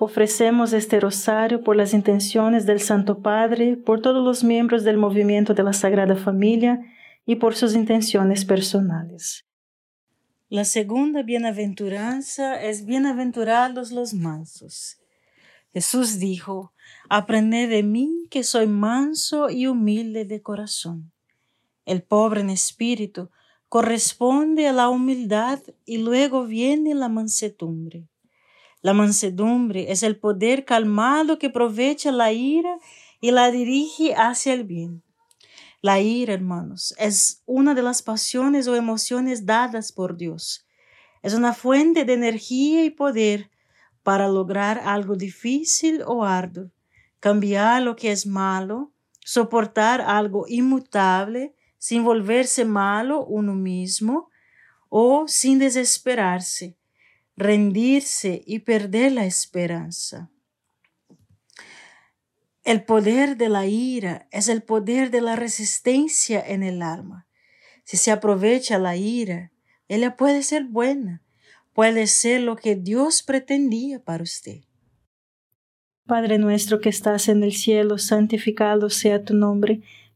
Ofrecemos este rosario por las intenciones del Santo Padre, por todos los miembros del movimiento de la Sagrada Familia y por sus intenciones personales. La segunda bienaventuranza es bienaventurados los mansos. Jesús dijo, Aprended de mí que soy manso y humilde de corazón. El pobre en espíritu corresponde a la humildad y luego viene la mansedumbre. La mansedumbre es el poder calmado que aprovecha la ira y la dirige hacia el bien. La ira, hermanos, es una de las pasiones o emociones dadas por Dios. Es una fuente de energía y poder para lograr algo difícil o arduo, cambiar lo que es malo, soportar algo inmutable sin volverse malo uno mismo o sin desesperarse rendirse y perder la esperanza. El poder de la ira es el poder de la resistencia en el alma. Si se aprovecha la ira, ella puede ser buena, puede ser lo que Dios pretendía para usted. Padre nuestro que estás en el cielo, santificado sea tu nombre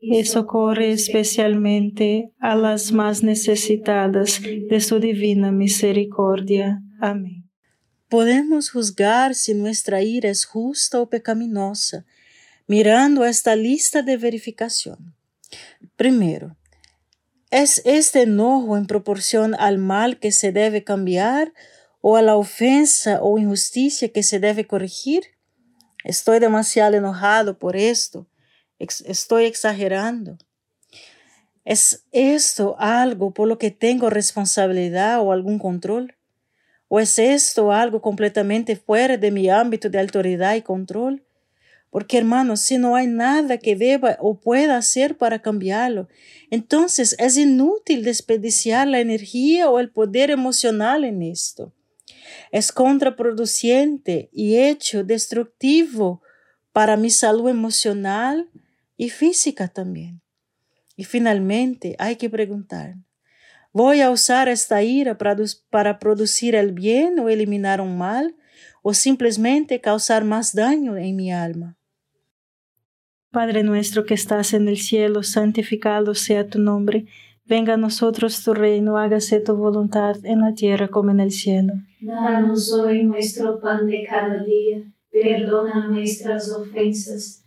y socorre especialmente a las más necesitadas de su divina misericordia. Amén. Podemos juzgar si nuestra ira es justa o pecaminosa, mirando esta lista de verificación. Primero, ¿es este enojo en proporción al mal que se debe cambiar o a la ofensa o injusticia que se debe corregir? Estoy demasiado enojado por esto. Estoy exagerando. ¿Es esto algo por lo que tengo responsabilidad o algún control? ¿O es esto algo completamente fuera de mi ámbito de autoridad y control? Porque hermanos, si no hay nada que deba o pueda hacer para cambiarlo, entonces es inútil desperdiciar la energía o el poder emocional en esto. Es contraproducente y hecho destructivo para mi salud emocional y física también. Y finalmente hay que preguntar, ¿voy a usar esta ira para, producir el bien o eliminar un mal o simplemente causar más daño en mi alma? Padre nuestro que estás en el cielo, santificado sea tu nombre. Venga a nosotros tu reino, hágase tu voluntad en la tierra como en el cielo. Danos hoy nuestro pan de cada día, perdona nuestras ofensas,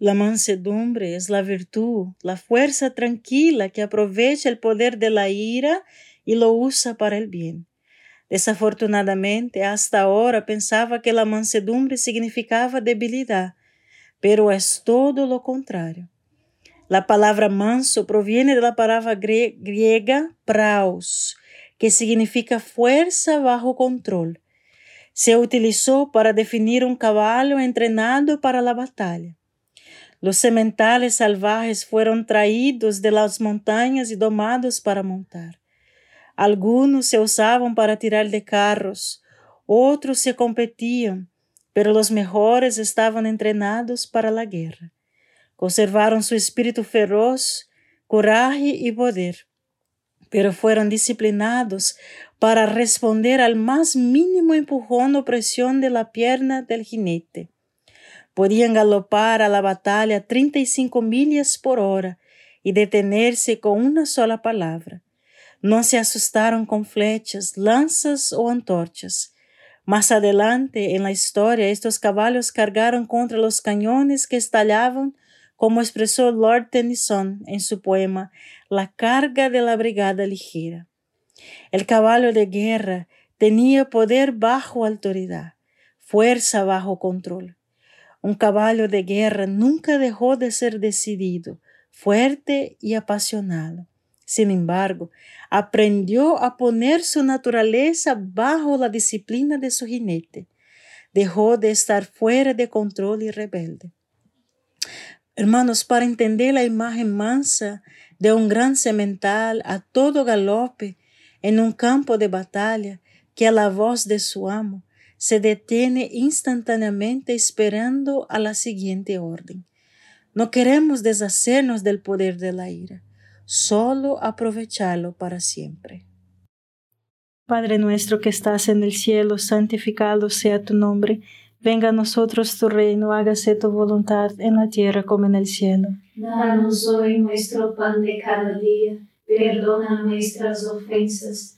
La mansedumbre es la virtud, la fuerza tranquila que aprovecha el poder de la ira y lo usa para el bien. Desafortunadamente, hasta ahora pensaba que la mansedumbre significaba debilidad, pero es todo lo contrario. La palabra manso proviene de la palabra griega praus, que significa fuerza bajo control. Se utilizó para definir un caballo entrenado para la batalla. Los sementales salvajes fueron traídos de las montañas y domados para montar. Algunos se usaban para tirar de carros, otros se competían, pero los mejores estaban entrenados para la guerra. Conservaron su espíritu feroz, coraje y poder, pero fueron disciplinados para responder al más mínimo empujón o presión de la pierna del jinete. Podían galopar a la batalla 35 millas por hora y detenerse con una sola palabra. No se asustaron con flechas, lanzas o antorchas. Más adelante en la historia, estos caballos cargaron contra los cañones que estallaban, como expresó Lord Tennyson en su poema La carga de la brigada ligera. El caballo de guerra tenía poder bajo autoridad, fuerza bajo control. Un caballo de guerra nunca dejó de ser decidido, fuerte y apasionado. Sin embargo, aprendió a poner su naturaleza bajo la disciplina de su jinete. Dejó de estar fuera de control y rebelde. Hermanos, para entender la imagen mansa de un gran semental a todo galope en un campo de batalla, que a la voz de su amo se detiene instantáneamente esperando a la siguiente orden. No queremos deshacernos del poder de la ira solo aprovecharlo para siempre. Padre nuestro que estás en el cielo, santificado sea tu nombre. Venga a nosotros tu reino, hágase tu voluntad en la tierra como en el cielo. Danos hoy nuestro pan de cada día, perdona nuestras ofensas,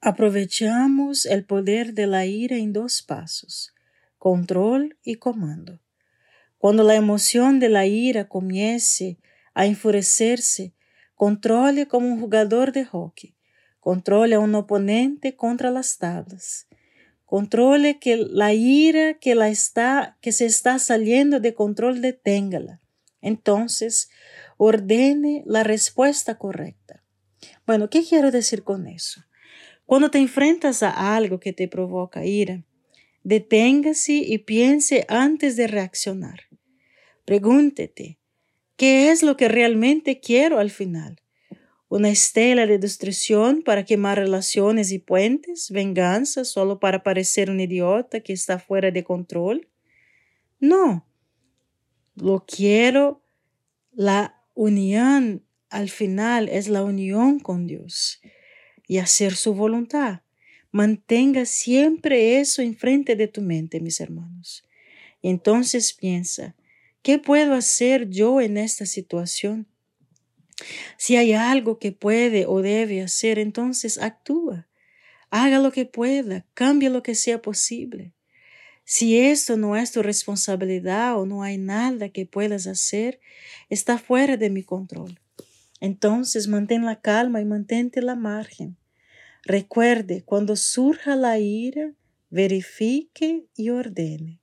Aprovechamos el poder de la ira en dos pasos, control y comando. Cuando la emoción de la ira comience a enfurecerse, controle como un jugador de hockey, controle a un oponente contra las tablas Controle que la ira que, la está, que se está saliendo de control deténgala. Entonces, ordene la respuesta correcta. Bueno, ¿qué quiero decir con eso? Cuando te enfrentas a algo que te provoca ira, deténgase y piense antes de reaccionar. Pregúntete, ¿qué es lo que realmente quiero al final? una estela de destrucción para quemar relaciones y puentes, venganza solo para parecer un idiota que está fuera de control. No, lo quiero, la unión al final es la unión con Dios y hacer su voluntad. Mantenga siempre eso enfrente de tu mente, mis hermanos. entonces piensa, ¿qué puedo hacer yo en esta situación? Si hay algo que puede o debe hacer, entonces actúa. Haga lo que pueda, cambie lo que sea posible. Si esto no es tu responsabilidad o no hay nada que puedas hacer, está fuera de mi control. Entonces mantén la calma y mantente la margen. Recuerde, cuando surja la ira, verifique y ordene.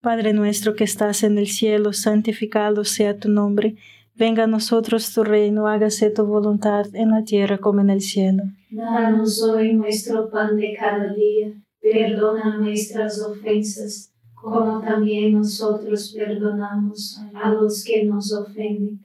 Padre nuestro que estás en el cielo, santificado sea tu nombre Venga a nosotros tu reino, hágase tu voluntad en la tierra como en el cielo. Danos hoy nuestro pan de cada día, perdona nuestras ofensas, como también nosotros perdonamos a los que nos ofenden,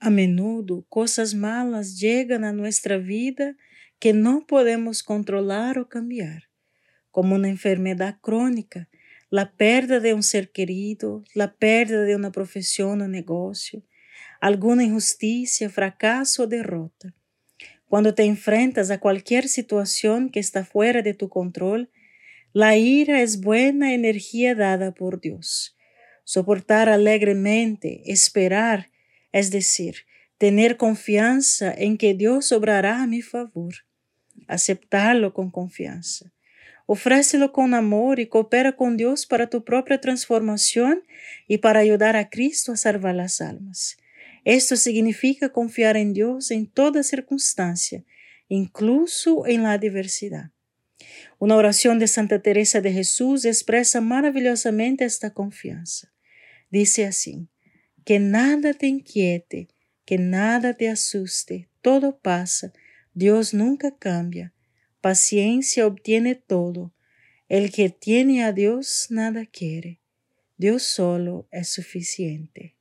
A menudo, cosas malas llegan a nuestra vida que no podemos controlar o cambiar, como una enfermedad crónica, la pérdida de un ser querido, la pérdida de una profesión o negocio, alguna injusticia, fracaso o derrota. Cuando te enfrentas a cualquier situación que está fuera de tu control, la ira es buena energía dada por Dios. Soportar alegremente, esperar, es decir, tener confianza en que Dios obrará a mi favor. Aceptarlo con confianza. Ofrécelo con amor y coopera con Dios para tu propia transformación y para ayudar a Cristo a salvar las almas. Esto significa confiar en Dios en toda circunstancia, incluso en la adversidad. Una oración de Santa Teresa de Jesús expresa maravillosamente esta confianza. Dice así, que nada te inquiete, que nada te asuste, todo pasa, Dios nunca cambia, paciencia obtiene todo, el que tiene a Dios nada quiere, Dios solo es suficiente.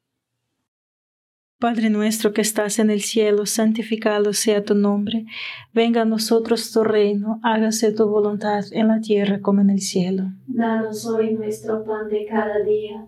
Padre nuestro que estás en el cielo, santificado sea tu nombre. Venga a nosotros tu reino, hágase tu voluntad en la tierra como en el cielo. Danos hoy nuestro pan de cada día,